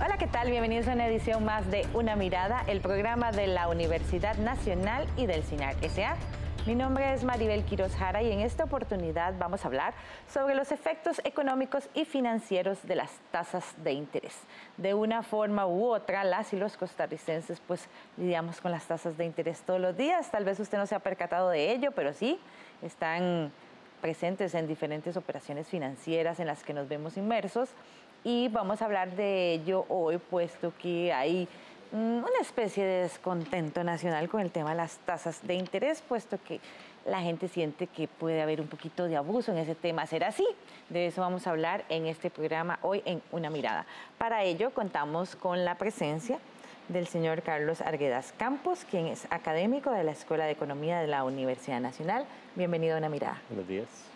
Hola, ¿qué tal? Bienvenidos a una edición más de Una Mirada, el programa de la Universidad Nacional y del CINAR S.A. Mi nombre es Maribel Quiroz Jara y en esta oportunidad vamos a hablar sobre los efectos económicos y financieros de las tasas de interés. De una forma u otra, las y los costarricenses pues lidiamos con las tasas de interés todos los días. Tal vez usted no se ha percatado de ello, pero sí están presentes en diferentes operaciones financieras en las que nos vemos inmersos y vamos a hablar de ello hoy, puesto que hay Mm, una especie de descontento nacional con el tema de las tasas de interés, puesto que la gente siente que puede haber un poquito de abuso en ese tema. ¿Será así? De eso vamos a hablar en este programa hoy en Una Mirada. Para ello contamos con la presencia del señor Carlos Arguedas Campos, quien es académico de la Escuela de Economía de la Universidad Nacional. Bienvenido a Una Mirada. Buenos días.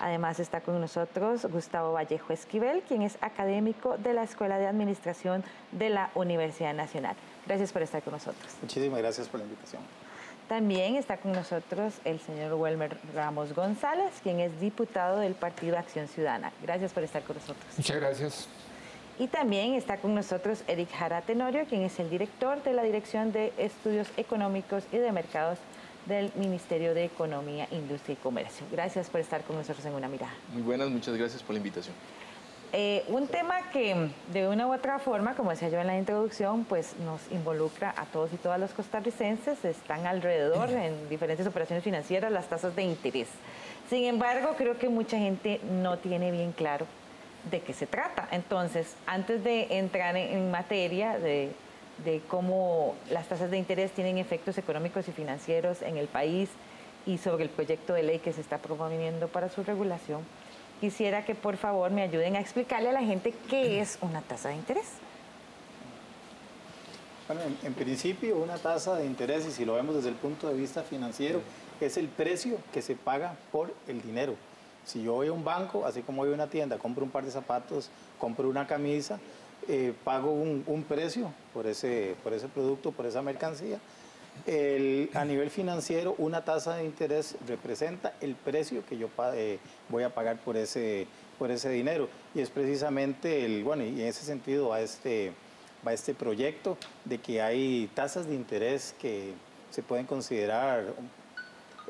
Además está con nosotros Gustavo Vallejo Esquivel, quien es académico de la Escuela de Administración de la Universidad Nacional. Gracias por estar con nosotros. Muchísimas gracias por la invitación. También está con nosotros el señor Welmer Ramos González, quien es diputado del Partido Acción Ciudadana. Gracias por estar con nosotros. Muchas gracias. Y también está con nosotros Eric Jara Tenorio, quien es el director de la Dirección de Estudios Económicos y de Mercados del Ministerio de Economía, Industria y Comercio. Gracias por estar con nosotros en Una Mirada. Muy buenas, muchas gracias por la invitación. Eh, un tema que de una u otra forma, como decía yo en la introducción, pues nos involucra a todos y todas los costarricenses, están alrededor en diferentes operaciones financieras las tasas de interés. Sin embargo, creo que mucha gente no tiene bien claro de qué se trata. Entonces, antes de entrar en materia de de cómo las tasas de interés tienen efectos económicos y financieros en el país y sobre el proyecto de ley que se está promoviendo para su regulación, quisiera que por favor me ayuden a explicarle a la gente qué es una tasa de interés. Bueno, en, principio una tasa de interés, y si lo vemos desde el punto de vista financiero, es el precio que se paga por el dinero. Si yo voy a un banco, así como voy a una tienda, compro un par de zapatos, compro una camisa, eh, pago un, precio por ese, por ese producto, por esa mercancía. a nivel financiero, una tasa de interés representa el precio que yo eh, voy a pagar por ese, por ese dinero. Y es precisamente, el, bueno, y en ese sentido va este, va este proyecto de que hay tasas de interés que se pueden considerar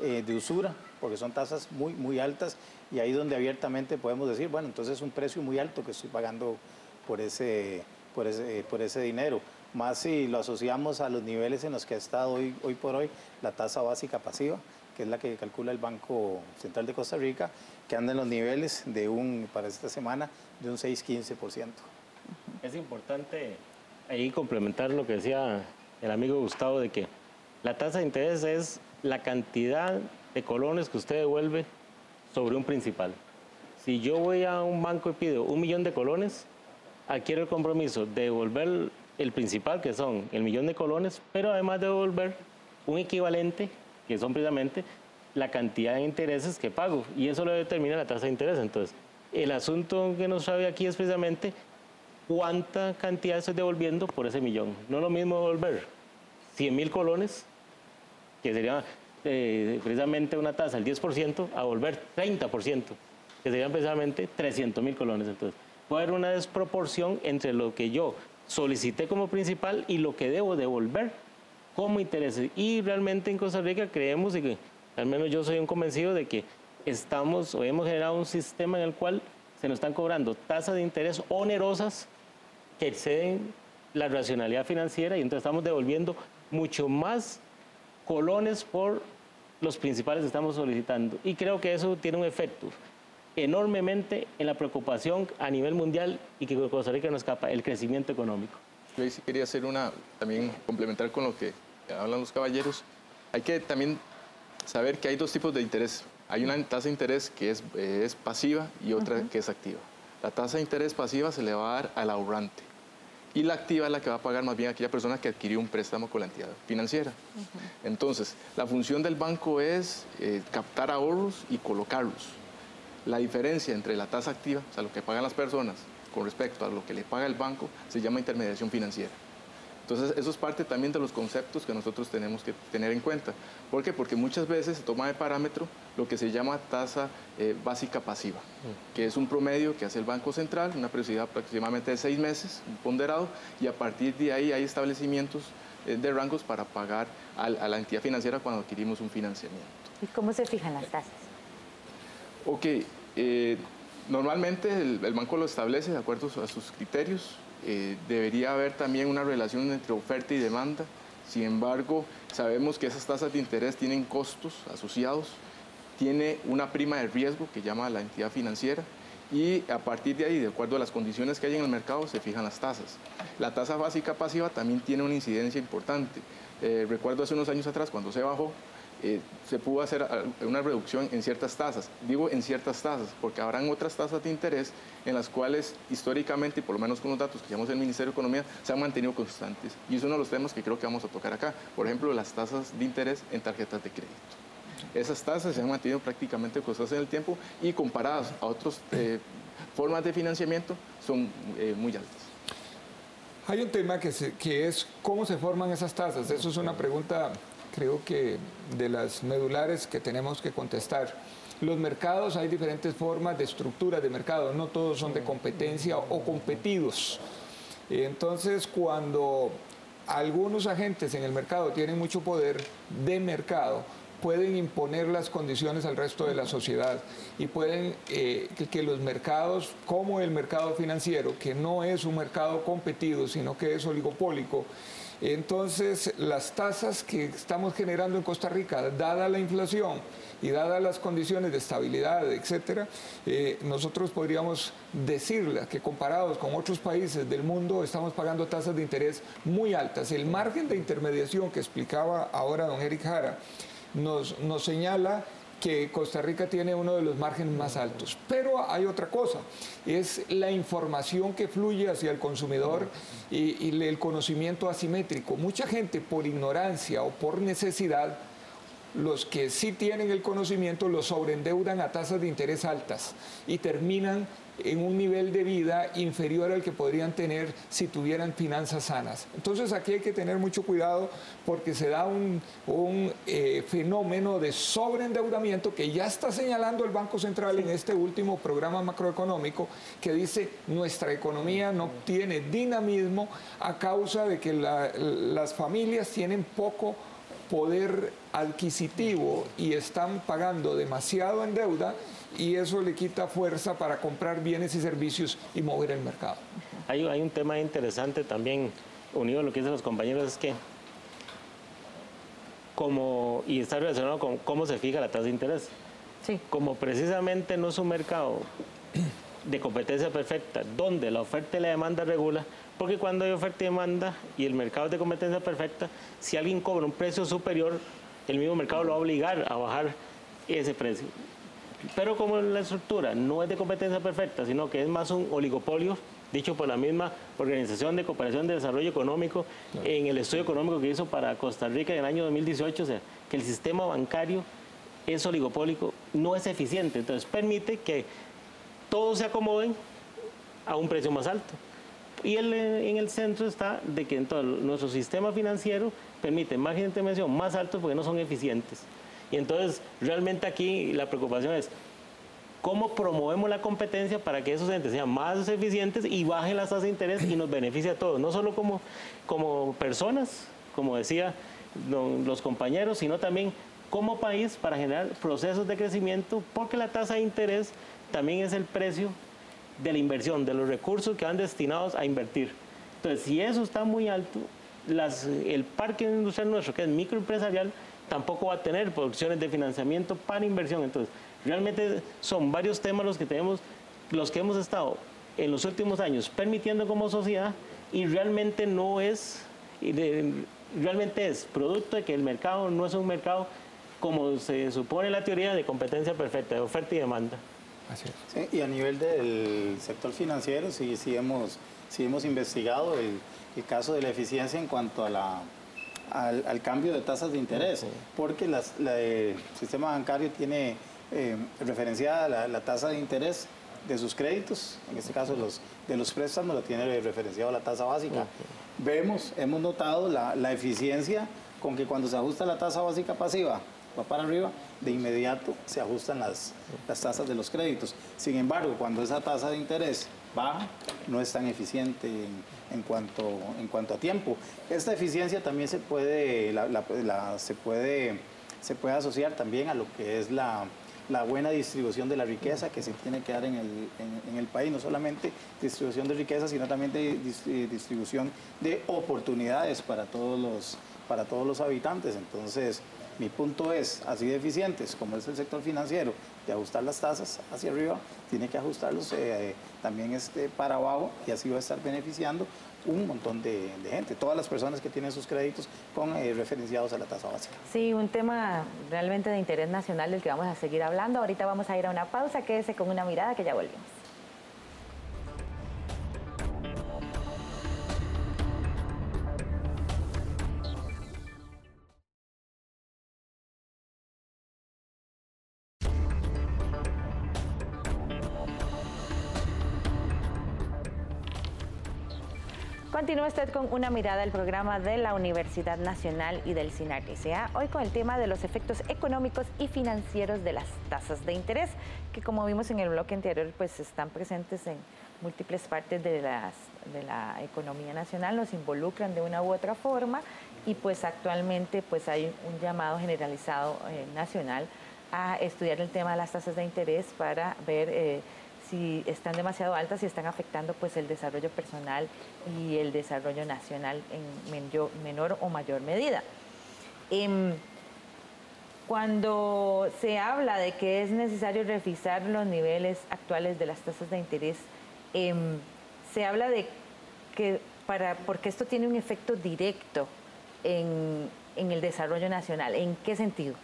eh, de usura, porque son tasas muy, muy altas, y ahí donde abiertamente podemos decir, bueno, entonces es un precio muy alto que estoy pagando por ese, por ese, por ese dinero. Más si lo asociamos a los niveles en los que ha estado hoy, hoy por hoy la tasa básica pasiva, que es la que calcula el Banco Central de Costa Rica, que anda en los niveles de un, para esta semana, de un 6-15%. Es importante ahí complementar lo que decía el amigo Gustavo de que la tasa de interés es la cantidad de colones que usted devuelve sobre un principal. Si yo voy a un banco y pido un millón de colones, adquiero el compromiso de devolver el principal, que son el millón de colones, pero además de devolver un equivalente, que son precisamente la cantidad de intereses que pago. Y eso lo determina la tasa de interés. Entonces, el asunto que nos sabe aquí es precisamente cuánta cantidad estoy devolviendo por ese millón. No es lo mismo devolver 100 mil colones, que sería eh, precisamente una tasa del 10%, a devolver 30%, que serían precisamente 300 mil colones. Entonces, puede haber una desproporción entre lo que yo solicité como principal y lo que debo devolver como intereses. Y realmente en Costa Rica creemos, y que al menos yo soy un convencido de que estamos o hemos generado un sistema en el cual se nos están cobrando tasas de interés onerosas que exceden la racionalidad financiera y entonces estamos devolviendo mucho más colones por los principales que estamos solicitando. Y creo que eso tiene un efecto enormemente en la preocupación a nivel mundial y que Costa Rica no escapa, el crecimiento económico. Yo sí quería hacer una, también complementar con lo que hablan los caballeros. Hay que también saber que hay dos tipos de interés. Hay una tasa de interés que es, eh, es pasiva y otra que es activa. La tasa de interés pasiva se le va a dar al ahorrante y la activa es la que va a pagar más bien aquella persona que adquirió un préstamo con la entidad financiera. Entonces, la función del banco es eh, captar ahorros y colocarlos la diferencia entre la tasa activa, o sea, lo que pagan las personas con respecto a lo que le paga el banco, se llama intermediación financiera. Entonces, eso es parte también de los conceptos que nosotros tenemos que tener en cuenta. ¿Por qué? Porque muchas veces se toma de parámetro lo que se llama tasa eh, básica pasiva, mm. que es un promedio que hace el Banco Central, una periodicidad aproximadamente de seis meses, ponderado, y a partir de ahí hay establecimientos eh, de rangos para pagar a, la entidad financiera cuando adquirimos un financiamiento. ¿Y cómo se fijan las tasas? Ok, eh, normalmente el, banco lo establece de acuerdo a sus criterios. Eh, debería haber también una relación entre oferta y demanda. Sin embargo, sabemos que esas tasas de interés tienen costos asociados, tiene una prima de riesgo que llama la entidad financiera y a partir de ahí, de acuerdo a las condiciones que hay en el mercado, se fijan las tasas. La tasa básica pasiva también tiene una incidencia importante. Eh, recuerdo hace unos años atrás, cuando se bajó, eh, se pudo hacer una reducción en ciertas tasas. Digo en ciertas tasas, porque habrán otras tasas de interés en las cuales históricamente, y por lo menos con los datos que llevamos en el Ministerio de Economía, se han mantenido constantes. Y es uno de los temas que creo que vamos a tocar acá. Por ejemplo, las tasas de interés en tarjetas de crédito. Esas tasas se han mantenido prácticamente constantes en el tiempo y comparadas a otras eh, formas de financiamiento son eh, muy altas. Hay un tema que es cómo se forman esas tasas. Eso es una pregunta creo que de las medulares que tenemos que contestar. Los mercados hay diferentes formas de estructura de mercado, no todos son de competencia o competidos. Entonces, cuando algunos agentes en el mercado tienen mucho poder de mercado, pueden imponer las condiciones al resto de la sociedad y pueden eh, que, los mercados, como el mercado financiero, que no es un mercado competido, sino que es oligopólico, entonces, las tasas que estamos generando en Costa Rica, dada la inflación y dadas las condiciones de estabilidad, etcétera, eh, nosotros podríamos decirle que comparados con otros países del mundo estamos pagando tasas de interés muy altas. El margen de intermediación que explicaba ahora don Eric Jara nos señala que Costa Rica tiene uno de los márgenes más altos. Pero hay otra cosa, es la información que fluye hacia el consumidor y, el conocimiento asimétrico. Mucha gente por ignorancia o por necesidad los que sí tienen el conocimiento lo sobreendeudan a tasas de interés altas y terminan en un nivel de vida inferior al que podrían tener si tuvieran finanzas sanas. Entonces aquí hay que tener mucho cuidado porque se da un, eh, fenómeno de sobreendeudamiento que ya está señalando el Banco Central en este último programa macroeconómico que dice nuestra economía no tiene dinamismo a causa de que las familias tienen poco poder adquisitivo y están pagando demasiado en deuda y eso le quita fuerza para comprar bienes y servicios y mover el mercado. Hay, hay un tema interesante también, unido a lo que dicen los compañeros, es que como, y está relacionado con cómo se fija la tasa de interés. Sí. Como precisamente no es un mercado de competencia perfecta, donde la oferta y la demanda regula, porque cuando hay oferta y demanda y el mercado es de competencia perfecta, si alguien cobra un precio superior, el mismo mercado lo va a obligar a bajar ese precio. Pero como la estructura no es de competencia perfecta, sino que es más un oligopolio, dicho por la misma Organización de Cooperación de Desarrollo Económico, en el estudio económico que hizo para Costa Rica en el año 2018, o sea, que el sistema bancario es oligopólico, no es eficiente. Entonces permite que todos se acomoden a un precio más alto. Y en el centro está de que entonces nuestro sistema financiero permite margen de intervención más altos porque no son eficientes. Y entonces, realmente aquí la preocupación es cómo promovemos la competencia para que esos entes sean más eficientes y bajen las tasas de interés y nos beneficie a todos, no solo como, como personas, como decía los compañeros, sino también como país para generar procesos de crecimiento, porque la tasa de interés también es el precio de la inversión, de los recursos que van destinados a invertir. Entonces, si eso está muy alto, el parque industrial nuestro, que es microempresarial, tampoco va a tener producciones de financiamiento para inversión. Entonces, realmente son varios temas los que tenemos, los que hemos estado en los últimos años permitiendo como sociedad y realmente no es, realmente es producto de que el mercado no es un mercado como se supone la teoría de competencia perfecta, de oferta y demanda. Así es. y a nivel del sector financiero, sí, sí, hemos, sí hemos investigado el, el caso de la eficiencia en cuanto a la al, cambio de tasas de interés, porque el sistema bancario tiene eh, referenciada la, tasa de interés de sus créditos, en este caso los, de los préstamos, lo tiene referenciado la tasa básica. Vemos, hemos notado la, la eficiencia con que cuando se ajusta la tasa básica pasiva, va para arriba, de inmediato se ajustan las, las tasas de los créditos. Sin embargo, cuando esa tasa de interés baja, no es tan eficiente en, cuanto, en cuanto a tiempo. Esta eficiencia también se puede, se puede, se puede asociar también a lo que es la, la buena distribución de la riqueza que se tiene que dar en el, en, el, país, no solamente distribución de riqueza, sino también de distribución de oportunidades para todos los, para todos los habitantes. Entonces, mi punto es, así de eficientes como es el sector financiero, de ajustar las tasas hacia arriba, tiene que ajustarlos eh, también este, para abajo y así va a estar beneficiando un montón de, gente, todas las personas que tienen sus créditos con eh, referenciados a la tasa básica. Sí, un tema realmente de interés nacional del que vamos a seguir hablando. Ahorita vamos a ir a una pausa, quédese con una mirada que ya volvemos. Continúa usted con una mirada al programa de la Universidad Nacional y del SINAC S.A. Hoy con el tema de los efectos económicos y financieros de las tasas de interés, que como vimos en el bloque anterior, pues están presentes en múltiples partes de, las, de la economía nacional, nos involucran de una u otra forma y pues actualmente pues hay un llamado generalizado eh, nacional a estudiar el tema de las tasas de interés para ver... Eh, si están demasiado altas y están afectando pues el desarrollo personal y el desarrollo nacional en menor o mayor medida. Em, cuando se habla de que es necesario revisar los niveles actuales de las tasas de interés, em, se habla de que para, porque esto tiene un efecto directo en, el desarrollo nacional. ¿En qué sentido?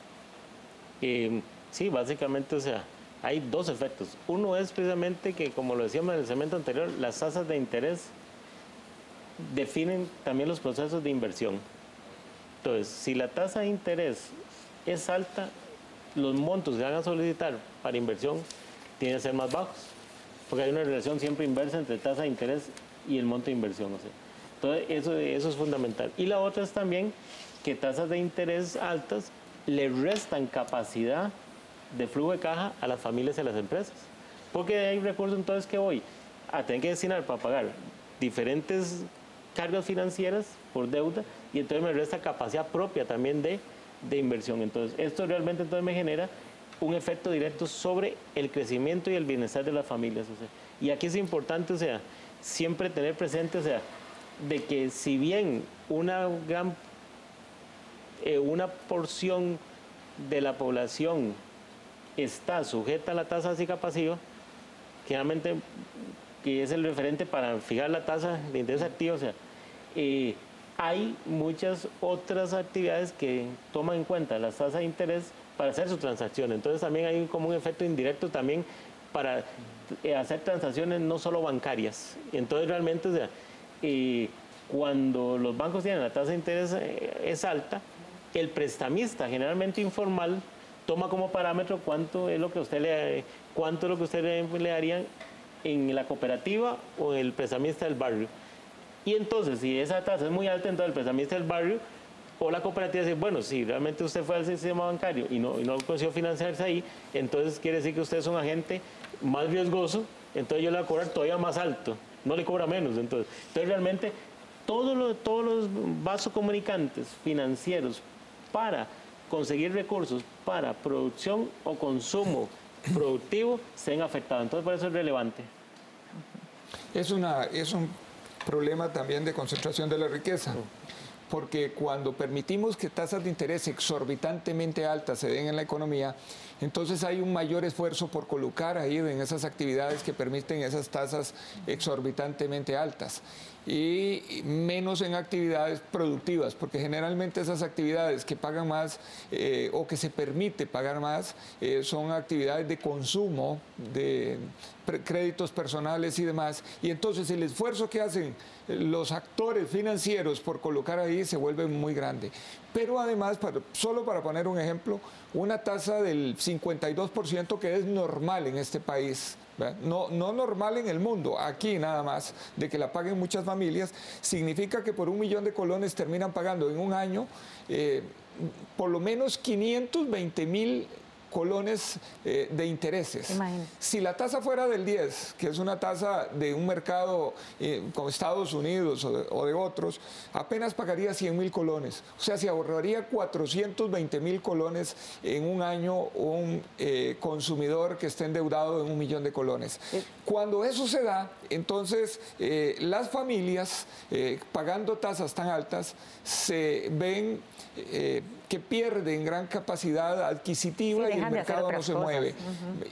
Em, sí, básicamente, o sea, hay dos efectos. Uno es precisamente que, como lo decíamos en el segmento anterior, las tasas de interés definen también los procesos de inversión. Entonces, si la tasa de interés es alta, los montos que van a solicitar para inversión tienen que ser más bajos, porque hay una relación siempre inversa entre tasa de interés y el monto de inversión. entonces, eso, eso es fundamental. Y la otra es también que tasas de interés altas le restan capacidad de flujo de caja a las familias y a las empresas. Porque hay recursos entonces que hoy a tener que destinar para pagar diferentes cargas financieras por deuda y entonces me resta capacidad propia también de, de inversión. Entonces, esto realmente entonces me genera un efecto directo sobre el crecimiento y el bienestar de las familias. y aquí es importante, o sea, siempre tener presente, o sea, de que si bien una gran, eh, una porción de la población está sujeta a la tasa básica pasiva, generalmente que es el referente para fijar la tasa de interés activo, o sea, eh, hay muchas otras actividades que toman en cuenta las tasas de interés para hacer su transacción. Entonces también hay como un efecto indirecto también para eh, hacer transacciones no solo bancarias. Entonces realmente, o sea, eh, cuando los bancos tienen la tasa de interés es alta, el prestamista generalmente informal toma como parámetro cuánto es lo que usted le, cuánto es lo que usted le, daría en la cooperativa o en el prestamista del barrio. Y entonces, si esa tasa es muy alta, entonces el prestamista del barrio o la cooperativa dice, bueno, si realmente usted fue al sistema bancario y no, y no consiguió financiarse ahí, entonces quiere decir que usted es un agente más riesgoso, entonces yo le voy a cobrar todavía más alto, no le cobra menos. Entonces, entonces realmente todos todos los vasos comunicantes financieros para conseguir recursos para producción o consumo productivo sean afectados. Entonces, por eso es relevante. Es, una, es un problema también de concentración de la riqueza. Porque cuando permitimos que tasas de interés exorbitantemente altas se den en la economía, entonces hay un mayor esfuerzo por colocar ahí en esas actividades que permiten esas tasas exorbitantemente altas y menos en actividades productivas, porque generalmente esas actividades que pagan más eh, o que se permite pagar más eh, son actividades de consumo, de créditos personales y demás. Y entonces el esfuerzo que hacen los actores financieros por colocar ahí se vuelve muy grande. Pero además, solo para poner un ejemplo, una tasa del 52% que es normal en este país, no, no, normal en el mundo, aquí nada más, de que la paguen muchas familias, significa que por un millón de colones terminan pagando en un año eh, por lo menos 520 mil colones eh, de intereses. Si la tasa fuera del 10, que es una tasa de un mercado eh, como Estados Unidos o de, otros, apenas pagaría 100 mil colones. O sea, se ahorraría 420 mil colones en un año un eh, consumidor que esté endeudado en un millón de colones. Cuando eso se da, entonces las familias pagando tasas tan altas se ven que pierden gran capacidad adquisitiva y el mercado no se mueve.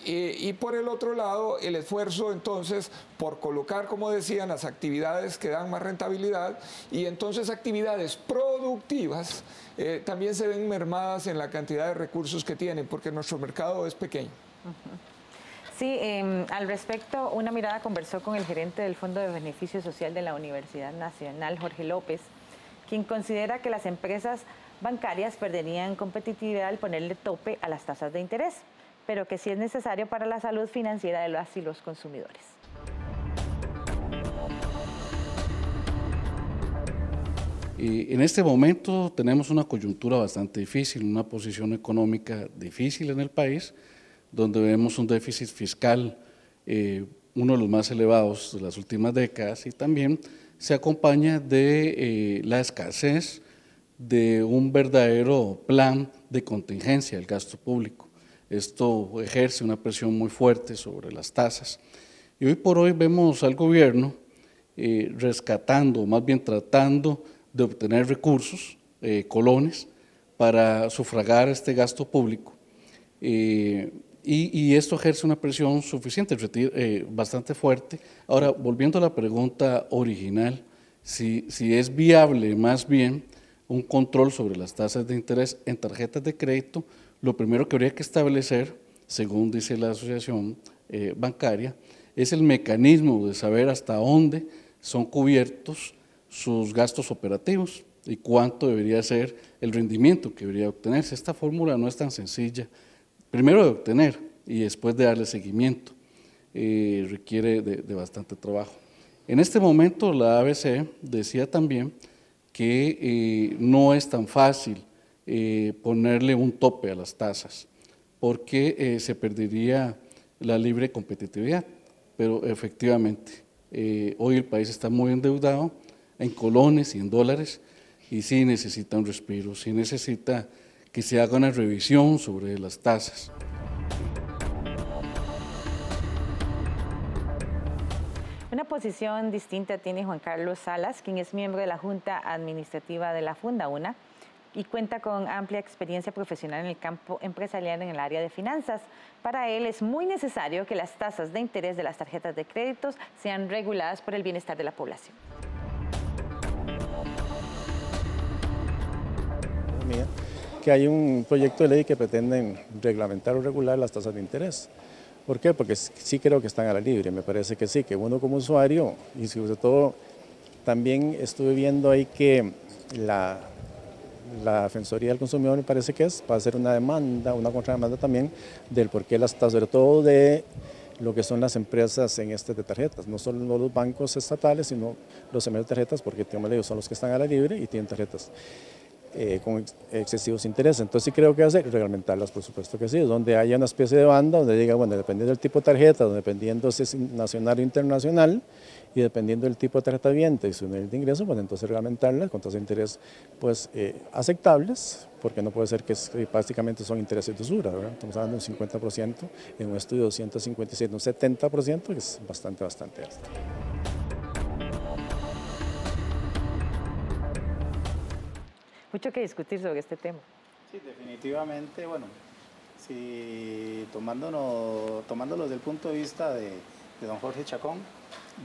y, por el otro lado, el esfuerzo entonces por colocar, como decían, las actividades que dan más rentabilidad y entonces actividades productivas eh, también se ven mermadas en la cantidad de recursos que tienen, porque nuestro mercado es pequeño. Sí, em, al respecto, una mirada conversó con el gerente del Fondo de Beneficio Social de la Universidad Nacional, Jorge López, quien considera que las empresas bancarias perderían competitividad al ponerle tope a las tasas de interés, pero que sí es necesario para la salud financiera de las y los consumidores. Y en este momento tenemos una coyuntura bastante difícil, una posición económica difícil en el país, donde vemos un déficit fiscal, eh, uno de los más elevados de las últimas décadas, y también se acompaña de eh, la escasez de un verdadero plan de contingencia del gasto público. Esto ejerce una presión muy fuerte sobre las tasas. Y hoy por hoy vemos al gobierno eh, rescatando, más bien tratando de obtener recursos, eh, colones, para sufragar este gasto público. Eh, y, esto ejerce una presión suficiente, bastante fuerte. Ahora, volviendo a la pregunta original, si, si es viable más bien un control sobre las tasas de interés en tarjetas de crédito, lo primero que habría que establecer, según dice la asociación eh, bancaria, es el mecanismo de saber hasta dónde son cubiertos sus gastos operativos y cuánto debería ser el rendimiento que debería obtenerse. Esta fórmula no es tan sencilla, primero de obtener y después de darle seguimiento, eh, requiere de bastante trabajo. En este momento la ABC decía también que eh, no es tan fácil eh, ponerle un tope a las tasas, porque eh, se perdería la libre competitividad. Pero efectivamente, hoy el país está muy endeudado en colones y en dólares y sí necesita un respiro, sí necesita que se haga una revisión sobre las tasas. Una posición distinta tiene Juan Carlos Salas, quien es miembro de la Junta Administrativa de la Funda UNA y cuenta con amplia experiencia profesional en el campo empresarial en el área de finanzas. Para él es muy necesario que las tasas de interés de las tarjetas de créditos sean reguladas por el bienestar de la población. que hay un proyecto de ley que pretende reglamentar o regular las tasas de interés. ¿Por qué? Porque sí creo que están a la libre, me parece que sí, que uno como usuario, y sobre todo también estuve viendo ahí que la, la Defensoría del Consumidor me parece que es, va a hacer una demanda, una contrademanda también del por qué las sobre todo de lo que son las empresas en este de tarjetas, no solo los bancos estatales, sino los de tarjetas, porque son los que están a la libre y tienen tarjetas. Eh, con excesivos intereses. Entonces sí creo que hace reglamentarlas, por supuesto que sí, donde haya una especie de banda donde diga, bueno, dependiendo del tipo de tarjeta, dependiendo si es nacional o internacional, y dependiendo del tipo de tarjeta viente y su nivel de ingreso, pues entonces reglamentarlas con tasas de interés pues, eh, aceptables, porque no puede ser que prácticamente son intereses de usura. Estamos hablando de un 50%, en un estudio de 257, un 70%, que es bastante, bastante alto. Mucho que discutir sobre este tema. Sí, definitivamente, bueno, si tomándolo, tomándolo desde el punto de vista de, don Jorge Chacón,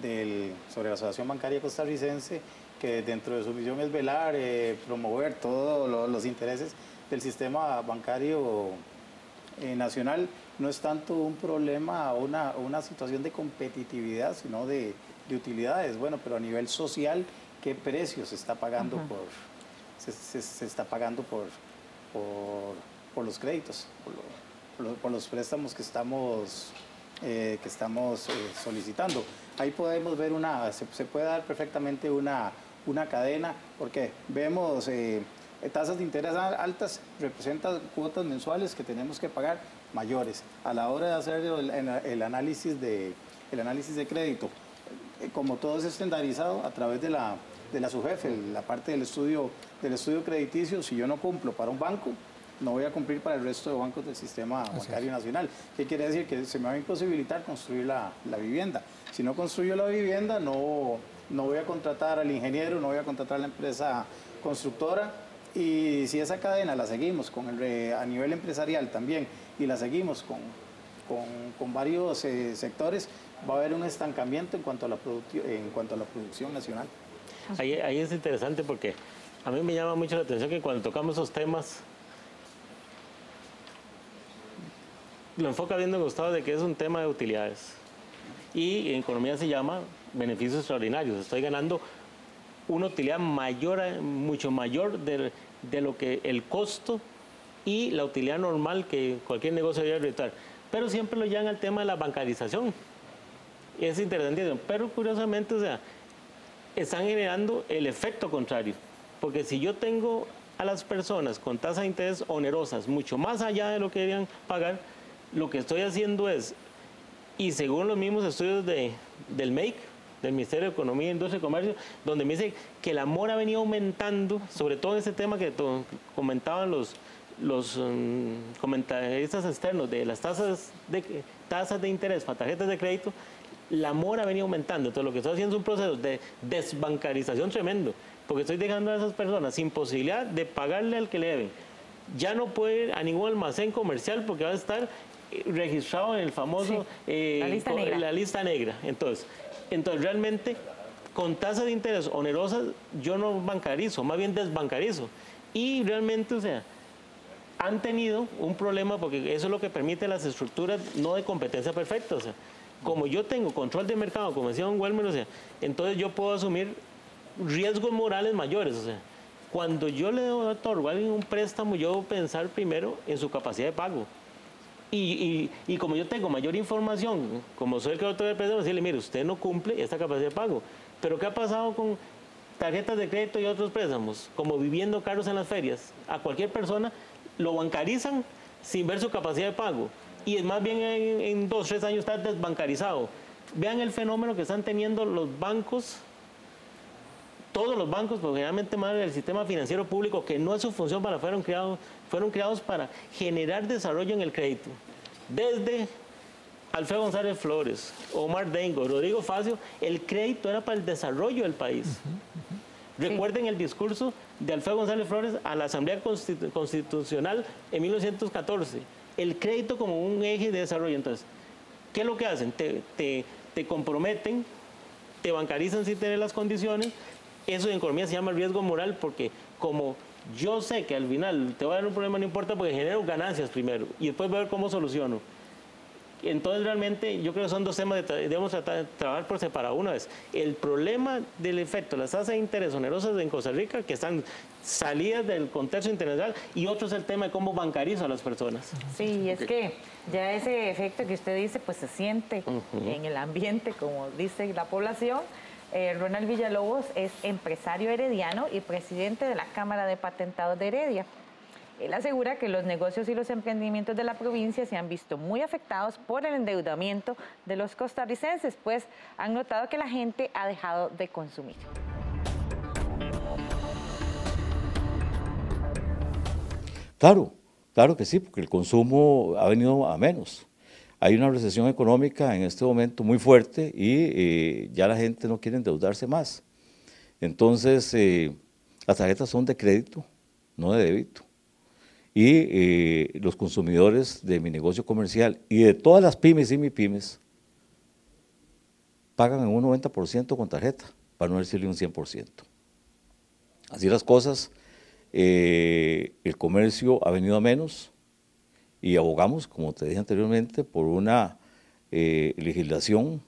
del, sobre la Asociación Bancaria Costarricense, que dentro de su visión es velar, eh, promover todos los intereses del sistema bancario eh, nacional, no es tanto un problema o una, una, situación de competitividad, sino de, de, utilidades. Bueno, pero a nivel social, ¿qué precio se está pagando por se, está pagando por, por, los créditos, por, los préstamos que estamos, eh, que estamos eh, solicitando. Ahí podemos ver una, se, puede dar perfectamente una, una cadena, porque vemos eh, tasas de interés altas, representan cuotas mensuales que tenemos que pagar mayores. A la hora de hacer el, análisis, de, el análisis de crédito, como todo es estandarizado a través de la, de la SUJEF, la parte del estudio, del estudio crediticio, si yo no cumplo para un banco, no voy a cumplir para el resto de bancos del sistema bancario nacional. ¿Qué quiere decir? Que se me va a imposibilitar construir la, la vivienda. Si no construyo la vivienda, no, no voy a contratar al ingeniero, no voy a contratar a la empresa constructora y si esa cadena la seguimos con el, a nivel empresarial también y la seguimos con, con, con varios eh, sectores, va a haber un estancamiento en cuanto a la, en cuanto a la producción nacional. Ahí, ahí es interesante porque a mí me llama mucho la atención que cuando tocamos esos temas, lo enfoca viendo Gustavo de que es un tema de utilidades. Y en economía se llama beneficios extraordinarios. Estoy ganando una utilidad mayor, mucho mayor de, de lo que el costo y la utilidad normal que cualquier negocio debería realizar. Pero siempre lo llevan al tema de la bancarización. Es interesante, pero curiosamente, o sea, están generando el efecto contrario. Porque si yo tengo a las personas con tasas de interés onerosas, mucho más allá de lo que deberían pagar, lo que estoy haciendo es, y según los mismos estudios de, del MAKE, del Ministerio de Economía, Industria y Comercio, donde me dice que el amor ha venido aumentando, sobre todo en ese tema que comentaban los, los um, comentaristas externos de las tasas de, tasas de interés para tarjetas de crédito, la mora ha venido aumentando. Entonces lo que estoy haciendo es un proceso de desbancarización tremendo, porque estoy dejando a esas personas sin posibilidad de pagarle al que le deben. Ya no puede ir a ningún almacén comercial porque va a estar eh, registrado en el famoso eh, la, lista negra. la lista negra. Entonces, entonces realmente con tasas de interés onerosas yo no bancarizo, más bien desbancarizo. Y realmente, o sea, han tenido un problema porque eso es lo que permite las estructuras no de competencia perfecta. O sea, como yo tengo control de mercado, como decía Don Welmer, o sea, entonces yo puedo asumir riesgos morales mayores. O sea, cuando yo le otorgo a alguien un préstamo, yo debo pensar primero en su capacidad de pago. Y, y, como yo tengo mayor información, como soy el creador del préstamo, decirle, mire, usted no cumple esta capacidad de pago. Pero ¿qué ha pasado con tarjetas de crédito y otros préstamos? Como viviendo carros en las ferias. A cualquier persona lo bancarizan sin ver su capacidad de pago. Y es más bien en, dos, tres años está desbancarizado. Vean el fenómeno que están teniendo los bancos, todos los bancos, porque generalmente más el sistema financiero público, que no es su función para fueron creados, fueron creados para generar desarrollo en el crédito. Desde Alfredo González Flores, Omar Dengo, Rodrigo Facio, el crédito era para el desarrollo del país. Recuerden el discurso de Alfredo González Flores a la Asamblea Constitucional en 1914. El crédito como un eje de desarrollo. Entonces, ¿qué es lo que hacen? Te, te, comprometen, te bancarizan sin tener las condiciones. Eso en economía se llama riesgo moral porque como yo sé que al final te va a dar un problema, no importa porque genero ganancias primero y después voy a ver cómo soluciono. Entonces realmente yo creo que son dos temas que debemos tratar de trabajar por separado. Una vez, el problema del efecto, las tasas de interés onerosas en Costa Rica que están salidas del contexto internacional y otro es el tema de cómo bancarizo a las personas. Sí, es que ya ese efecto que usted dice pues se siente en el ambiente, como dice la población. Eh, Ronald Villalobos es empresario herediano y presidente de la Cámara de Patentados de Heredia. Él asegura que los negocios y los emprendimientos de la provincia se han visto muy afectados por el endeudamiento de los costarricenses, pues han notado que la gente ha dejado de consumir. Claro, claro que sí, porque el consumo ha venido a menos. Hay una recesión económica en este momento muy fuerte y eh, ya la gente no quiere endeudarse más. Entonces, eh, las tarjetas son de crédito, no de débito y eh, los consumidores de mi negocio comercial y de todas las pymes y mi pymes pagan en un 90% con tarjeta, para no decirle un 100%. Así las cosas, eh, el comercio ha venido a menos y abogamos, como te dije anteriormente, por una eh, legislación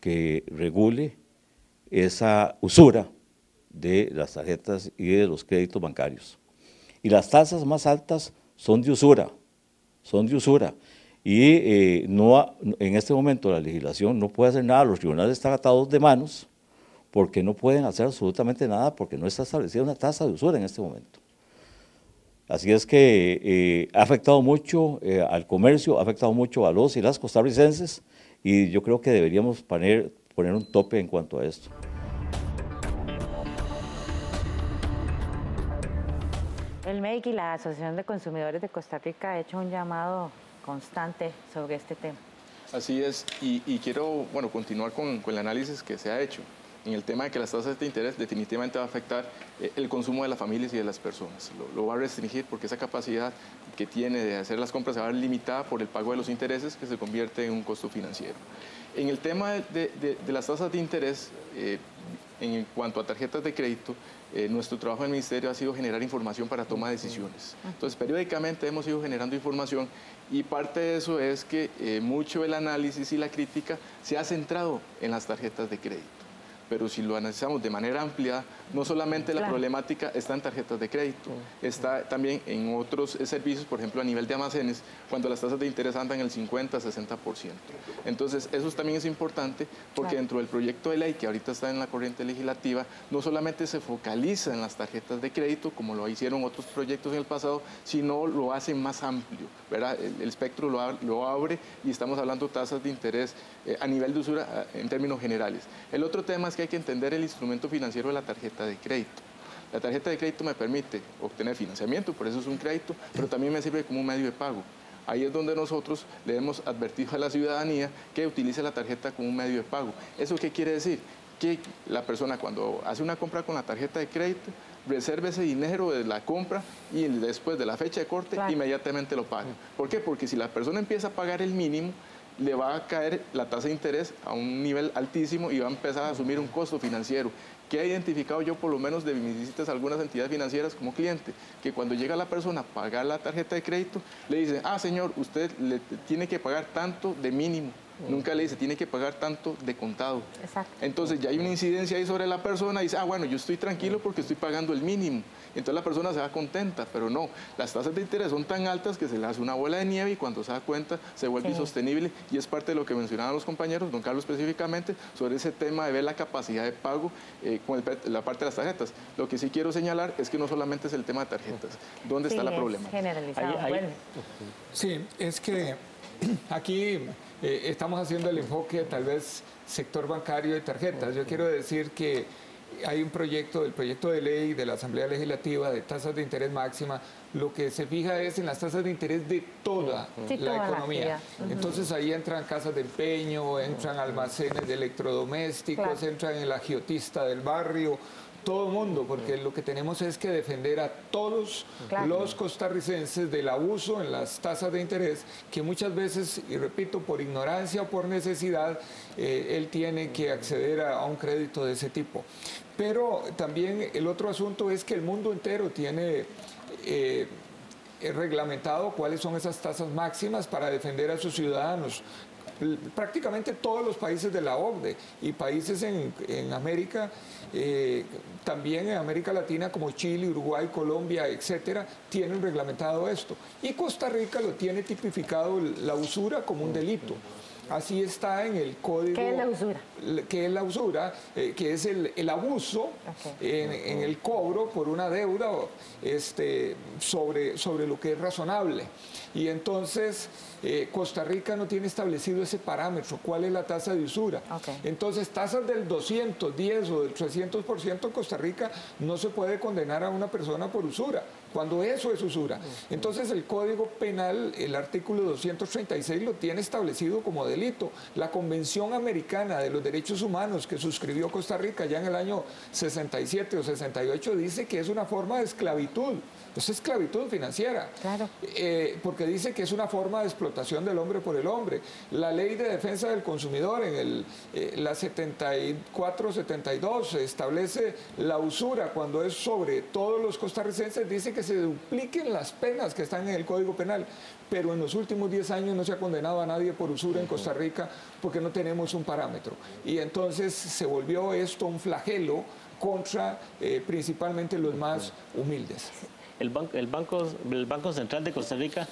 que regule esa usura de las tarjetas y de los créditos bancarios. Y las tasas más altas son de usura, son de usura. Y eh, no, en este momento la legislación no puede hacer nada, los tribunales están atados de manos porque no pueden hacer absolutamente nada porque no está establecida una tasa de usura en este momento. Así es que eh, ha afectado mucho eh, al comercio, ha afectado mucho a los y las costarricenses y yo creo que deberíamos poner, poner un tope en cuanto a esto. El MEIC y la Asociación de Consumidores de Costa Rica ha hecho un llamado constante sobre este tema. Así es, y, quiero bueno, continuar con, con, el análisis que se ha hecho. En el tema de que las tasas de interés definitivamente va a afectar eh, el consumo de las familias y de las personas. Lo, va a restringir porque esa capacidad que tiene de hacer las compras se va a ver limitada por el pago de los intereses que se convierte en un costo financiero. En el tema de, de, las tasas de interés, eh, en cuanto a tarjetas de crédito, eh, nuestro trabajo en el Ministerio ha sido generar información para toma de decisiones. Entonces, periódicamente hemos ido generando información y parte de eso es que eh, mucho el análisis y la crítica se ha centrado en las tarjetas de crédito. Pero si lo analizamos de manera amplia, no solamente la problemática está en tarjetas de crédito, está también en otros servicios, por ejemplo, a nivel de almacenes, cuando las tasas de interés andan en el 50, 60%. Entonces, eso también es importante porque dentro del proyecto de ley que ahorita está en la corriente legislativa, no solamente se focaliza en las tarjetas de crédito, como lo hicieron otros proyectos en el pasado, sino lo hace más amplio, El, espectro lo, abre y estamos hablando de tasas de interés eh, a nivel de usura en términos generales. El otro tema es que hay que entender el instrumento financiero de la tarjeta de crédito. La tarjeta de crédito me permite obtener financiamiento, por eso es un crédito, pero también me sirve como un medio de pago. Ahí es donde nosotros le hemos advertido a la ciudadanía que utilice la tarjeta como un medio de pago. ¿Eso qué quiere decir? Que la persona cuando hace una compra con la tarjeta de crédito, reserve ese dinero de la compra y después de la fecha de corte inmediatamente lo pague. ¿Por qué? Porque si la persona empieza a pagar el mínimo, le va a caer la tasa de interés a un nivel altísimo y va a empezar a asumir un costo financiero que he identificado yo por lo menos de mis visitas a algunas entidades financieras como cliente, que cuando llega la persona a pagar la tarjeta de crédito, le dicen, ah señor, usted le tiene que pagar tanto de mínimo. Nunca le dice, tiene que pagar tanto de contado. Exacto. Entonces ya hay una incidencia ahí sobre la persona y dice, ah, bueno, yo estoy tranquilo porque estoy pagando el mínimo. Entonces la persona se va contenta, pero no, las tasas de interés son tan altas que se le hace una bola de nieve y cuando se da cuenta se vuelve insostenible y es parte de lo que mencionaban los compañeros, don Carlos específicamente, sobre ese tema de ver la capacidad de pago eh, con la parte de las tarjetas. Lo que sí quiero señalar es que no solamente es el tema de tarjetas. ¿Dónde está el problema? Generalizado. Sí, es que aquí eh, estamos haciendo el enfoque tal vez sector bancario y tarjetas. Yo quiero decir que hay un proyecto, el proyecto de ley de la Asamblea Legislativa de tasas de interés máxima, lo que se fija es en las tasas de interés de toda la economía. Entonces ahí entran casas de empeño, entran almacenes de electrodomésticos, entran el agiotista del barrio, todo el mundo, porque lo que tenemos es que defender a todos los costarricenses del abuso en las tasas de interés, que muchas veces, y repito, por ignorancia o por necesidad, eh, él tiene que acceder a, un crédito de ese tipo. Pero también el otro asunto es que el mundo entero tiene... Eh, reglamentado cuáles son esas tasas máximas para defender a sus ciudadanos prácticamente todos los países de la OCDE y países en, en América eh, también en América Latina como Chile, Uruguay, Colombia, etcétera, tienen reglamentado esto. Y Costa Rica lo tiene tipificado la usura como un delito. Así está en el código. ¿Qué es la usura? Que es la usura, eh, que es el, abuso en, el cobro por una deuda este, sobre, sobre lo que es razonable. Y entonces eh, Costa Rica no tiene establecido ese parámetro, cuál es la tasa de usura. Entonces, tasas del 210 o del 300% en Costa Rica no se puede condenar a una persona por usura, cuando eso es usura. Entonces, el Código Penal, el artículo 236, lo tiene establecido como delito. La Convención Americana de los Derechos Humanos que suscribió Costa Rica ya en el año 67 o 68 dice que es una forma de esclavitud. Es esclavitud financiera. Claro. Eh, porque dice que es una forma de explotación del hombre por el hombre. La ley de defensa del consumidor en el, eh, la 74-72 establece la usura cuando es sobre todos los costarricenses, dice que se dupliquen las penas que están en el Código Penal pero en los últimos 10 años no se ha condenado a nadie por usura en Costa Costa Rica porque no tenemos un parámetro. Y entonces se volvió esto un flagelo contra eh, principalmente los más humildes. El, el, banco, el Banco Central de Costa Rica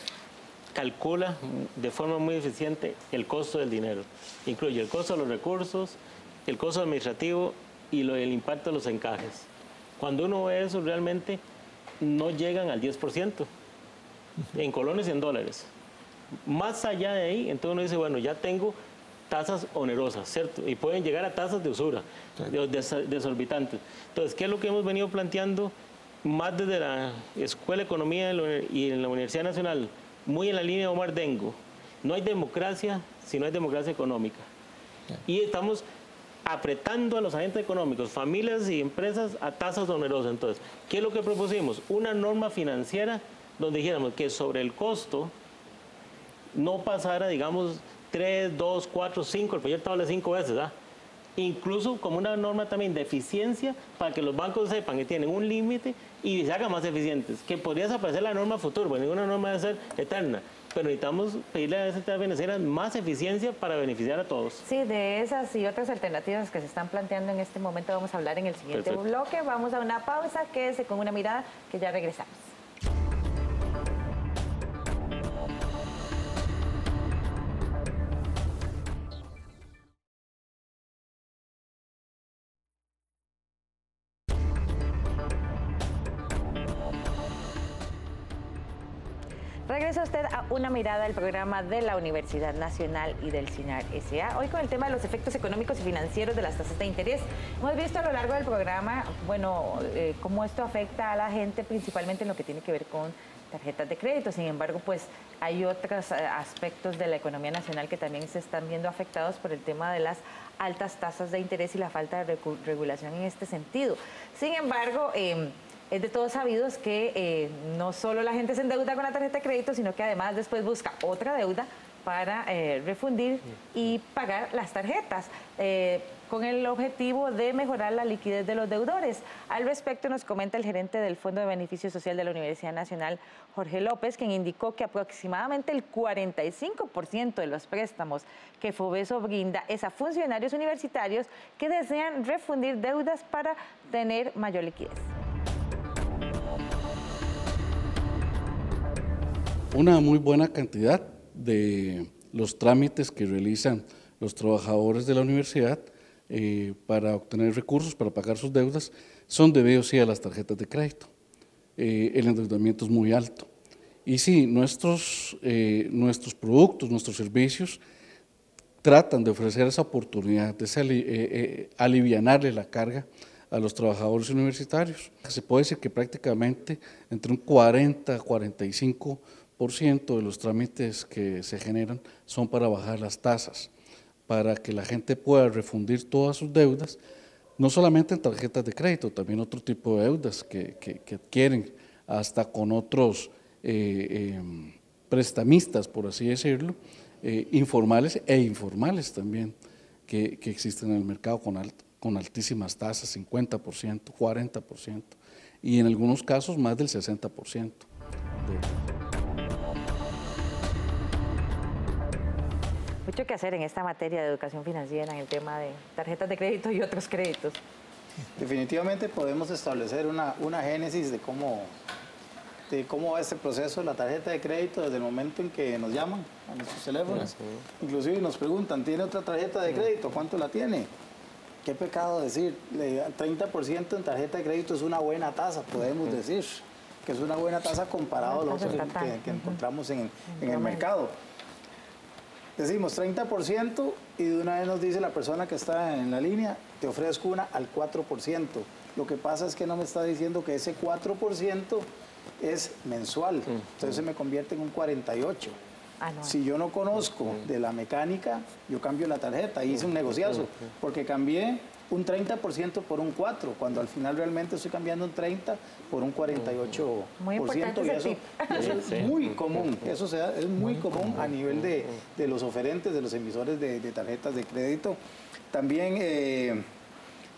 calcula de forma muy eficiente el costo del dinero. Incluye el costo de los recursos, el costo administrativo y lo, el impacto de los encajes. Cuando uno ve eso, realmente no llegan al 10% en colones y en dólares. Más allá de ahí, entonces uno dice, bueno, ya tengo tasas onerosas, ¿cierto? Y pueden llegar a tasas de usura, desorbitantes. Entonces, ¿qué es lo que hemos venido planteando más desde la Escuela de Economía y en la Universidad Nacional? Muy en la línea de Omar Dengo. No hay democracia si no hay democracia económica. Y estamos apretando a los agentes económicos, familias y empresas a tasas onerosas. Entonces, ¿qué es lo que propusimos? Una norma financiera donde dijéramos que sobre el costo no pasara, digamos, 3, 2, 4, 5, el proyecto habla cinco veces, ¿ah? Incluso como una norma también de eficiencia para que los bancos sepan que tienen un límite y se hagan más eficientes. Que podría desaparecer la norma futuro, porque ninguna norma debe ser eterna pero necesitamos pedirle a esa financiera más eficiencia para beneficiar a todos. Sí, de esas y otras alternativas que se están planteando en este momento vamos a hablar en el siguiente bloque. Vamos a una pausa, quédese con una mirada que ya regresamos. Mirada al programa de la Universidad Nacional y del CINAR SA. Hoy con el tema de los efectos económicos y financieros de las tasas de interés. Hemos visto a lo largo del programa, bueno, eh, cómo esto afecta a la gente, principalmente en lo que tiene que ver con tarjetas de crédito. Sin embargo, pues hay otros eh, aspectos de la economía nacional que también se están viendo afectados por el tema de las altas tasas de interés y la falta de regulación en este sentido. Sin embargo, eh, es de todos sabidos que eh, no solo la gente se endeuda con la tarjeta de crédito, sino que además después busca otra deuda para eh, refundir y pagar las tarjetas, eh, con el objetivo de mejorar la liquidez de los deudores. Al respecto nos comenta el gerente del Fondo de Beneficio Social de la Universidad Nacional, Jorge López, quien indicó que aproximadamente el 45% de los préstamos que Fobeso brinda es a funcionarios universitarios que desean refundir deudas para tener mayor liquidez. Una muy buena cantidad de los trámites que realizan los trabajadores de la universidad eh, para obtener recursos, para pagar sus deudas, son debidos sí a las tarjetas de crédito. Eh, el endeudamiento es muy alto. Y sí, nuestros, eh, nuestros productos, nuestros servicios tratan de ofrecer esa oportunidad, de alivianarle la carga a los trabajadores universitarios. Se puede decir que prácticamente entre un 40 45 de los trámites que se generan son para bajar las tasas, para que la gente pueda refundir todas sus deudas, no solamente en tarjetas de crédito, también otro tipo de deudas que, que, adquieren hasta con otros eh, em, prestamistas, por así decirlo, eh, informales e informales también, que, que, existen en el mercado con, con altísimas tasas, 50%, 40%, y en algunos casos más del 60%. De, mucho que hacer en esta materia de educación financiera, en el tema de tarjetas de crédito y otros créditos. Definitivamente podemos establecer una, una génesis de cómo, de cómo va este proceso de la tarjeta de crédito desde el momento en que nos llaman a nuestros teléfonos. Inclusive nos preguntan, ¿tiene otra tarjeta de crédito? ¿Cuánto la tiene? Qué pecado decir, 30% en tarjeta de crédito es una buena tasa, podemos decir, que es una buena tasa comparado a lo que, encontramos en, en el mercado decimos 30% y de una vez nos dice la persona que está en la línea, te ofrezco una al 4%. Lo que pasa es que no me está diciendo que ese 4% es mensual, mm. entonces se me convierte en un 48. Si yo no conozco de la mecánica, yo cambio la tarjeta, hice un negociazo, porque cambié un 30% por un 4, cuando al final realmente estoy cambiando un 30 por un 48%. Muy importante y eso, es muy común, eso es muy común a nivel de, los oferentes, de los emisores de, tarjetas de crédito. También eh,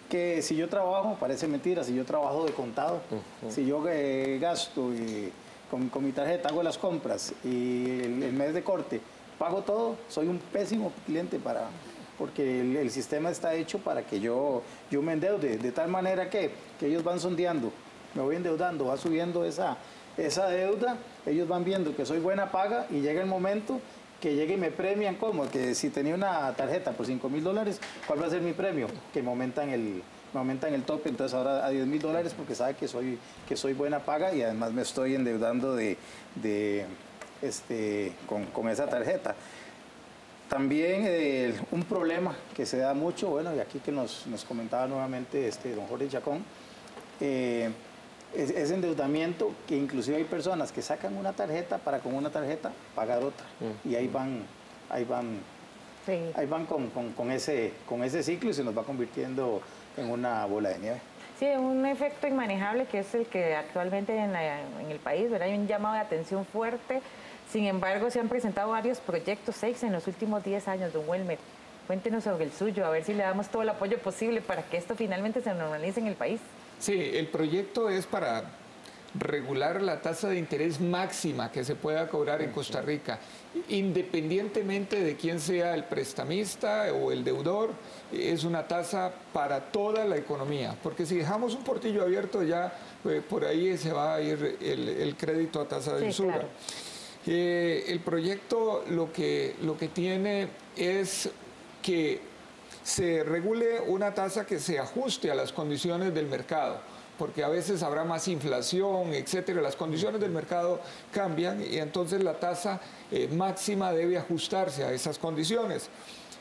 que si yo trabajo, parece mentira, si yo trabajo de contado, si yo eh, gasto y con, mi tarjeta hago las compras y el mes de corte pago todo, soy un pésimo cliente para, porque el, sistema está hecho para que yo, yo me endeude, de tal manera que, que ellos van sondeando, me voy endeudando, va subiendo esa, esa deuda, ellos van viendo que soy buena paga y llega el momento que llegue y me premian como que si tenía una tarjeta por 5 mil dólares, ¿cuál va a ser mi premio? Que me aumentan el, me aumentan el tope, entonces ahora a 10 mil dólares porque sabe que soy, que soy buena paga y además me estoy endeudando de, de este, con, con, esa tarjeta. También eh, un problema que se da mucho, bueno, y aquí que nos, nos comentaba nuevamente este, don Jorge Chacón, eh, es, endeudamiento que inclusive hay personas que sacan una tarjeta para con una tarjeta pagar otra mm. y ahí van, ahí van, ahí van con, con, ese, con ese ciclo y se nos va convirtiendo en una bola de nieve. Sí, un efecto inmanejable que es el que actualmente en, en el país, ¿verdad? hay un llamado de atención fuerte. Sin embargo, se han presentado varios proyectos, seis en los últimos 10 años, don Welmer. Cuéntenos sobre el suyo, a ver si le damos todo el apoyo posible para que esto finalmente se normalice en el país. Sí, el proyecto es para regular la tasa de interés máxima que se pueda cobrar en Costa Rica, independientemente de quién sea el prestamista o el deudor, es una tasa para toda la economía, porque si dejamos un portillo abierto ya eh, por ahí se va a ir el, crédito a tasa de usura. Eh, el proyecto lo que, lo que tiene es que se regule una tasa que se ajuste a las condiciones del mercado porque a veces habrá más inflación, etcétera. Las condiciones del mercado cambian y entonces la tasa eh, máxima debe ajustarse a esas condiciones.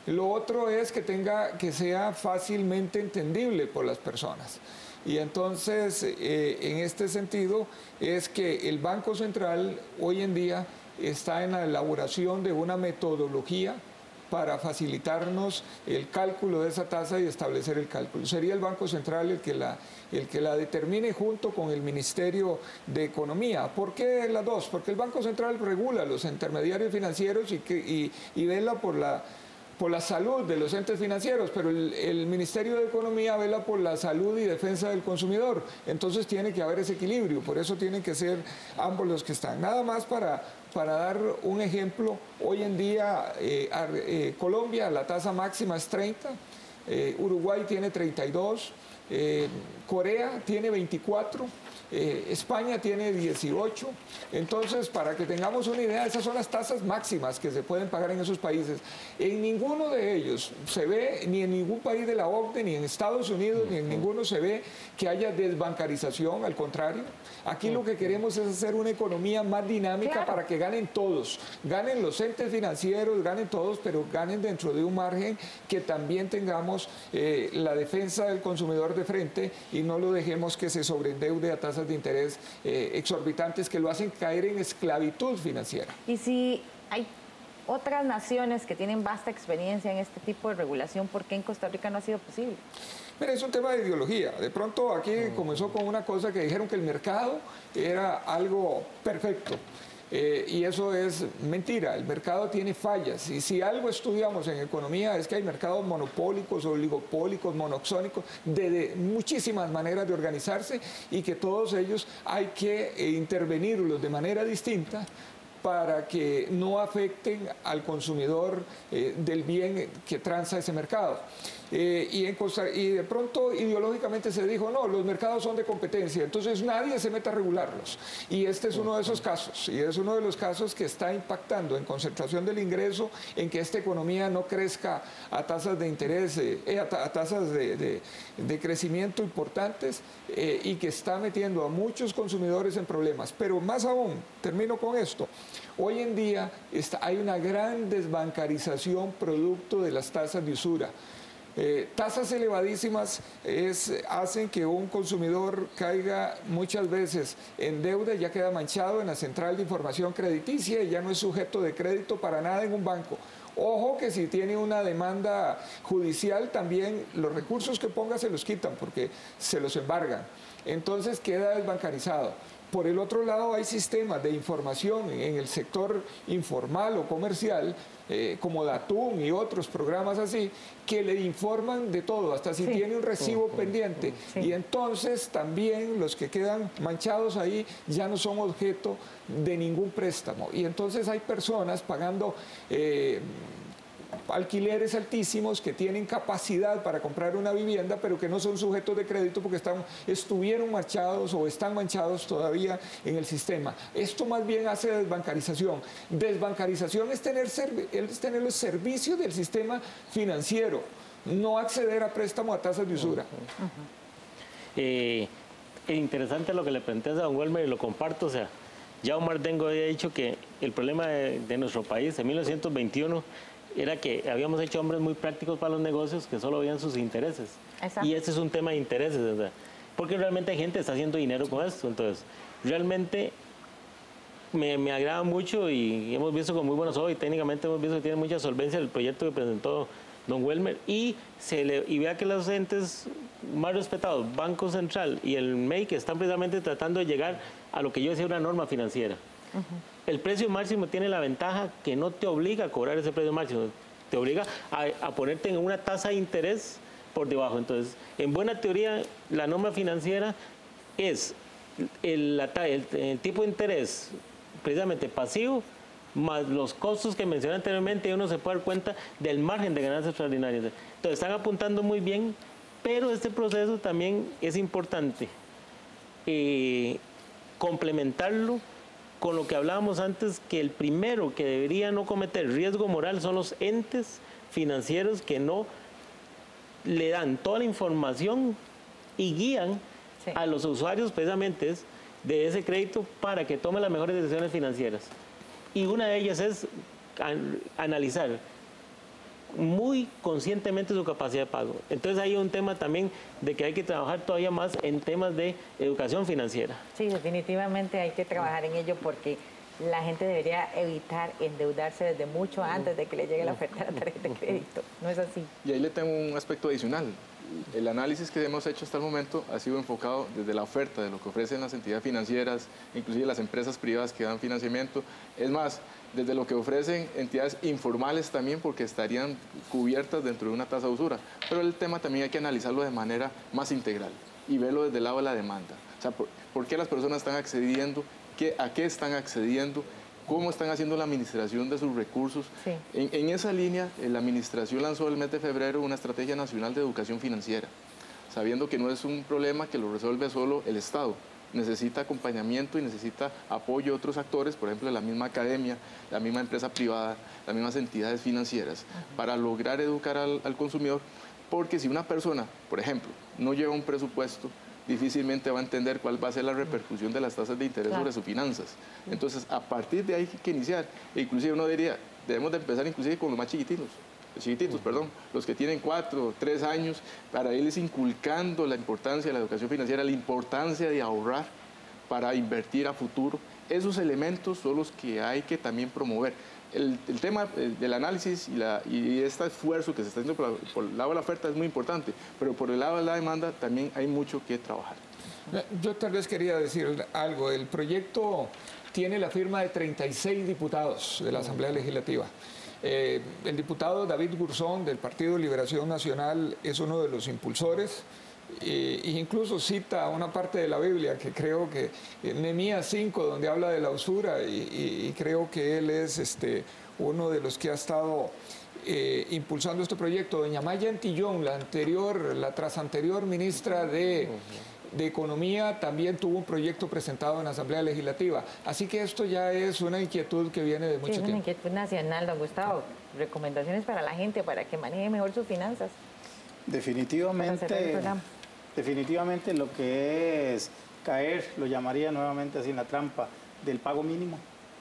Lo otro es que tenga que sea fácilmente entendible por las personas. Y entonces, eh, en este sentido, es que el Banco Central hoy en día está en la elaboración de una metodología para facilitarnos el cálculo de esa tasa y establecer el cálculo. Sería el Banco Central el que la, el que la determine junto con el Ministerio de Economía. ¿Por qué las dos? Porque el Banco Central regula los intermediarios financieros y, que, y, y vela por la por la salud de los entes financieros, pero el, Ministerio de Economía vela por la salud y defensa del consumidor. Entonces tiene que haber ese equilibrio, por eso tienen que ser ambos los que están. Nada más para, para dar un ejemplo, hoy en día eh, eh, Colombia la tasa máxima es 30, eh, Uruguay tiene 32, Corea tiene 24. Eh, España tiene 18. Entonces, para que tengamos una idea, esas son las tasas máximas que se pueden pagar en esos países. En ninguno de ellos se ve, ni en ningún país de la OCDE, ni en Estados Unidos, ni en ninguno se ve que haya desbancarización, al contrario. Aquí lo que queremos es hacer una economía más dinámica para que ganen todos. Ganen los entes financieros, ganen todos, pero ganen dentro de un margen que también tengamos eh, la defensa del consumidor de frente y no lo dejemos que se sobreendeude a tasas de interés eh, exorbitantes que lo hacen caer en esclavitud financiera. Y si hay otras naciones que tienen vasta experiencia en este tipo de regulación, ¿por qué en Costa Rica no ha sido posible? Mira, es un tema de ideología. De pronto aquí comenzó con una cosa que dijeron que el mercado era algo perfecto. Eh, y eso es mentira, el mercado tiene fallas y si algo estudiamos en economía es que hay mercados monopólicos, oligopólicos, monoxónicos, de, muchísimas maneras de organizarse y que todos ellos hay que eh, intervenirlos de manera distinta para que no afecten al consumidor eh, del bien que transa ese mercado. Eh, y, de pronto ideológicamente se dijo, no, los mercados son de competencia, entonces nadie se mete a regularlos. Y este es uno de esos casos, y es uno de los casos que está impactando en concentración del ingreso, en que esta economía no crezca a tasas de interés, eh, a, tasas de, crecimiento importantes, eh, y que está metiendo a muchos consumidores en problemas. Pero más aún, termino con esto, hoy en día hay una gran desbancarización producto de las tasas de usura. Eh, tasas elevadísimas hacen que un consumidor caiga muchas veces en deuda, ya queda manchado en la central de información crediticia y ya no es sujeto de crédito para nada en un banco. Ojo que si tiene una demanda judicial también los recursos que ponga se los quitan porque se los embargan. Entonces queda desbancarizado. Por el otro lado, hay sistemas de información en el sector informal o comercial, eh, como Datum y otros programas así, que le informan de todo, hasta si tiene un recibo pendiente. Y entonces también los que quedan manchados ahí ya no son objeto de ningún préstamo. Y entonces hay personas pagando... Eh, alquileres altísimos que tienen capacidad para comprar una vivienda, pero que no son sujetos de crédito porque están, estuvieron manchados o están manchados todavía en el sistema. Esto más bien hace desbancarización. Desbancarización es tener, es tener los servicios del sistema financiero, no acceder a préstamo a tasas de usura. Eh, interesante lo que le planteas a don Welmer y lo comparto, o sea, ya Omar Dengo había dicho que el problema de nuestro país en 1921 era que habíamos hecho hombres muy prácticos para los negocios que solo veían sus intereses. Y ese es un tema de intereses, ¿verdad? Porque realmente hay gente que está haciendo dinero con esto. Entonces, realmente me, me, agrada mucho y hemos visto con muy buenos ojos y técnicamente hemos visto que tiene mucha solvencia el proyecto que presentó don Welmer y, se le, y vea que los entes más respetados, Banco Central y el MEI, que están precisamente tratando de llegar a lo que yo decía una norma financiera. El precio máximo tiene la ventaja que no te obliga a cobrar ese precio máximo, te obliga a, ponerte en una tasa de interés por debajo. Entonces, en buena teoría, la norma financiera es el, tipo de interés precisamente pasivo más los costos que mencioné anteriormente y uno se puede dar cuenta del margen de ganancias extraordinarias. Entonces están apuntando muy bien, pero este proceso también es importante eh, complementarlo con lo que hablábamos antes, que el primero que debería no cometer riesgo moral son los entes financieros que no le dan toda la información y guían a los usuarios precisamente de ese crédito para que tomen las mejores decisiones financieras. Y una de ellas es analizar muy conscientemente su capacidad de pago. Entonces hay un tema también de que hay que trabajar todavía más en temas de educación financiera. Sí, definitivamente hay que trabajar en ello porque la gente debería evitar endeudarse desde mucho antes de que le llegue la oferta de la tarjeta de crédito. No es así. Y ahí le tengo un aspecto adicional. El análisis que hemos hecho hasta el momento ha sido enfocado desde la oferta de lo que ofrecen las entidades financieras, inclusive las empresas privadas que dan financiamiento. Es más, desde lo que ofrecen entidades informales también porque estarían cubiertas dentro de una tasa de usura. Pero el tema también hay que analizarlo de manera más integral y verlo desde el lado de la demanda. O sea, ¿por, qué las personas están accediendo? ¿Qué, ¿A qué están accediendo? ¿Cómo están haciendo la administración de sus recursos? En, en esa línea, eh, la administración lanzó el mes de febrero una estrategia nacional de educación financiera, sabiendo que no es un problema que lo resuelve solo el Estado, necesita acompañamiento y necesita apoyo de otros actores, por ejemplo, la misma academia, la misma empresa privada, las mismas entidades financieras, para lograr educar al, consumidor, porque si una persona, por ejemplo, no lleva un presupuesto, difícilmente va a entender cuál va a ser la repercusión de las tasas de interés sobre sus finanzas. Entonces, a partir de ahí hay que iniciar. E inclusive uno diría, debemos de empezar inclusive con los más chiquititos, chiquititos, perdón, los que tienen cuatro, tres años, para irles inculcando la importancia de la educación financiera, la importancia de ahorrar para invertir a futuro. Esos elementos son los que hay que también promover. El, tema eh, del análisis y, este esfuerzo que se está haciendo por, por, el lado de la oferta es muy importante, pero por el lado de la demanda también hay mucho que trabajar. Yo tal vez quería decir algo. El proyecto tiene la firma de 36 diputados de la Asamblea Legislativa. Eh, el diputado David Gurzón del Partido Liberación Nacional es uno de los impulsores e incluso cita una parte de la Biblia que creo que Nehemías 5 donde habla de la usura y, creo que él es este, uno de los que ha estado eh, impulsando este proyecto. Doña Maya Antillón, la anterior, la tras anterior ministra de de Economía también tuvo un proyecto presentado en la Asamblea Legislativa. Así que esto ya es una inquietud que viene de mucho tiempo. Es una inquietud nacional, don Gustavo. Recomendaciones para la gente para que maneje mejor sus finanzas. Definitivamente, definitivamente lo que es caer, lo llamaría nuevamente así en la trampa del pago mínimo.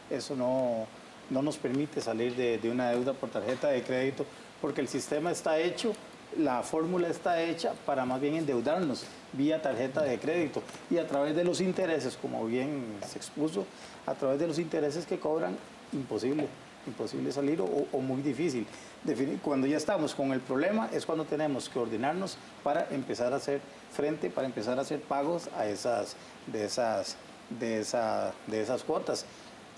Eso no, no nos permite salir de, de una deuda por tarjeta de crédito porque el sistema está hecho la fórmula está hecha para más bien endeudarnos vía tarjeta de crédito y a través de los intereses, como bien se expuso, a través de los intereses que cobran, imposible, imposible salir o, muy difícil. Cuando ya estamos con el problema es cuando tenemos que ordenarnos para empezar a hacer frente, para empezar a hacer pagos a esas, de, esas, de, esa, de esas cuotas.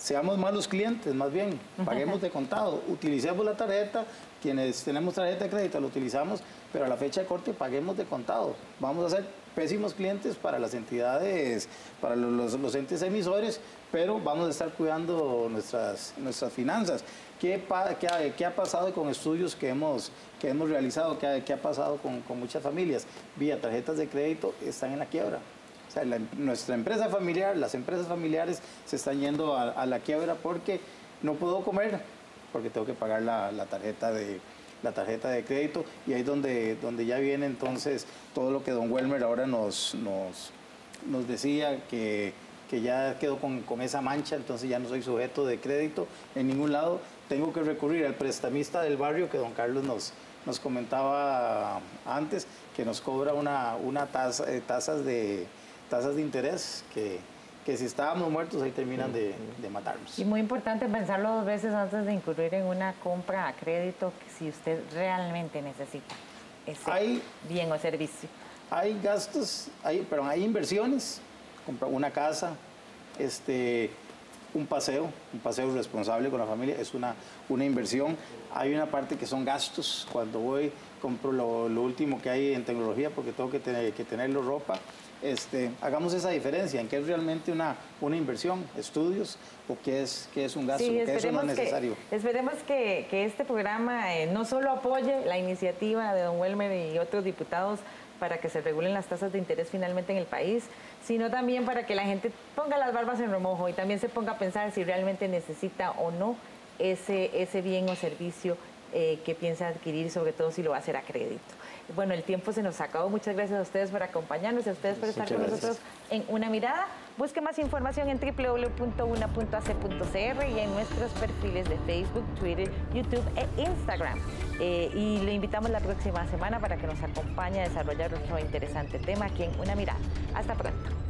Seamos malos clientes, más bien, paguemos de contado, utilicemos la tarjeta, quienes tenemos tarjeta de crédito lo utilizamos, pero a la fecha de corte paguemos de contado. Vamos a ser pésimos clientes para las entidades, para los, los entes emisores, pero vamos a estar cuidando nuestras, nuestras finanzas. ¿Qué, qué, qué ha pasado con estudios que hemos, que hemos realizado? ¿Qué, qué ha pasado con, con, muchas familias? Vía tarjetas de crédito están en la quiebra. O sea, nuestra empresa familiar, las empresas familiares se están yendo a, la quiebra porque no puedo comer, porque tengo que pagar la, la tarjeta de, la tarjeta de crédito. Y ahí es donde, donde ya viene entonces todo lo que don Welmer ahora nos, nos, nos decía que, que ya quedó con, con, esa mancha, entonces ya no soy sujeto de crédito en ningún lado, tengo que recurrir al prestamista del barrio que don Carlos nos, nos comentaba antes, que nos cobra una, una tasa, eh, tasas, de, tasas de interés que, que si estábamos muertos ahí terminan de, de, matarnos. Y muy importante pensarlo dos veces antes de incurrir en una compra a crédito si usted realmente necesita ese hay, bien o servicio. Hay gastos, hay, pero hay inversiones, comprar una casa, este, un paseo, un paseo responsable con la familia, es una, una inversión. Hay una parte que son gastos, cuando voy compro lo, lo último que hay en tecnología porque tengo que, tener, que tenerlo ropa este, hagamos esa diferencia en qué es realmente una, una inversión, estudios o qué es, qué es un gasto, sí, qué es un necesario. Que, esperemos que, que, este programa eh, no solo apoye la iniciativa de don Welmer y otros diputados para que se regulen las tasas de interés finalmente en el país, sino también para que la gente ponga las barbas en remojo y también se ponga a pensar si realmente necesita o no ese, ese bien o servicio eh, que piensa adquirir, sobre todo si lo va a hacer a crédito. Bueno, el tiempo se nos acabó. Muchas gracias a ustedes por acompañarnos, a ustedes por estar Muchas con gracias. nosotros en Una Mirada. Busque más información en www.una.ac.cr y en nuestros perfiles de Facebook, Twitter, YouTube e Instagram. Eh, y le invitamos la próxima semana para que nos acompañe a desarrollar otro interesante tema aquí en Una Mirada. Hasta pronto.